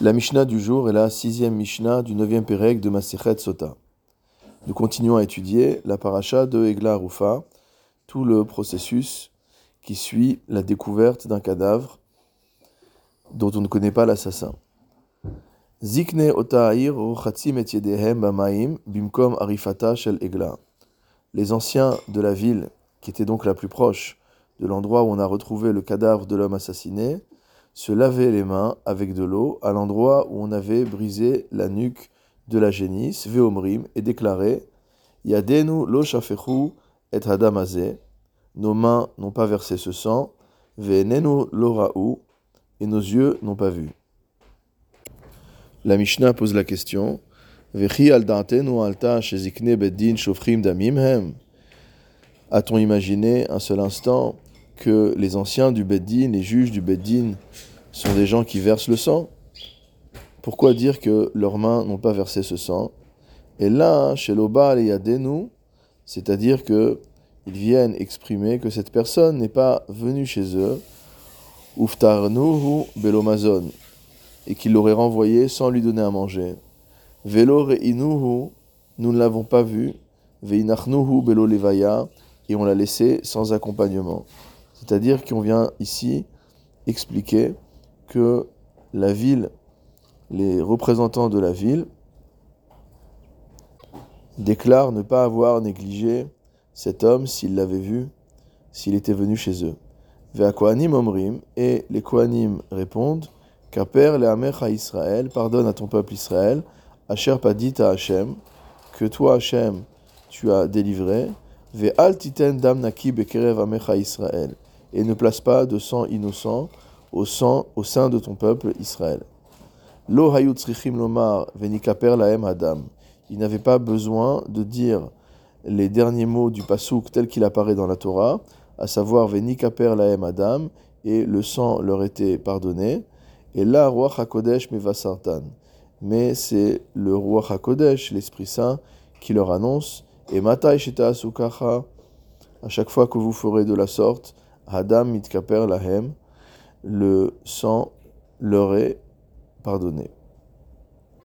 La Mishnah du jour est la sixième Mishnah du neuvième Pérec de Masechet Sota. Nous continuons à étudier la paracha de Egla Rufa, tout le processus qui suit la découverte d'un cadavre dont on ne connaît pas l'assassin. Zikne ota'ir bimkom arifata shel Egla. Les anciens de la ville, qui étaient donc la plus proche de l'endroit où on a retrouvé le cadavre de l'homme assassiné, se laver les mains avec de l'eau à l'endroit où on avait brisé la nuque de la génisse, Veomrim, et déclarer Yadenu lo shafechu et hadamazé, nos mains n'ont pas versé ce sang, Ve'enenu lo ra'u, et nos yeux n'ont pas vu. La Mishnah pose la question Vechi al alta shezikne beddin shofrim damim hem A-t-on imaginé un seul instant que les anciens du Beddin, les juges du Beddin, sont des gens qui versent le sang. Pourquoi dire que leurs mains n'ont pas versé ce sang? Et là, chez l'Obal et c'est-à-dire que ils viennent exprimer que cette personne n'est pas venue chez eux, Uftarnuhu belomazon, et qu'ils l'auraient renvoyé sans lui donner à manger. Velo reinuhu, nous ne l'avons pas vu, veinachnuhu belo levaya, et on l'a laissé sans accompagnement. C'est-à-dire qu'on vient ici expliquer que la ville, les représentants de la ville, déclarent ne pas avoir négligé cet homme s'il l'avait vu, s'il était venu chez eux. Et les Kohanim répondent, Kaper le à Israël, pardonne à ton peuple Israël, Asher padit à Hachem, que toi Hachem tu as délivré, Ve al titen dam naki bekerev Israël et ne place pas de sang innocent au, sein de ton peuple Israël. Lo lomar venikaper laem adam. Il n'avait pas besoin de dire les derniers mots du pasouk tel qu'il apparaît dans la Torah, à savoir venikaper laem adam, et le sang leur était pardonné. Et là, roi hakodesh mevasartan. Mais c'est le roi hakodesh, l'Esprit Saint, qui leur annonce, et matai sheta à chaque fois que vous ferez de la sorte, Hadam mitkaper lahem, le sang leur est pardonné.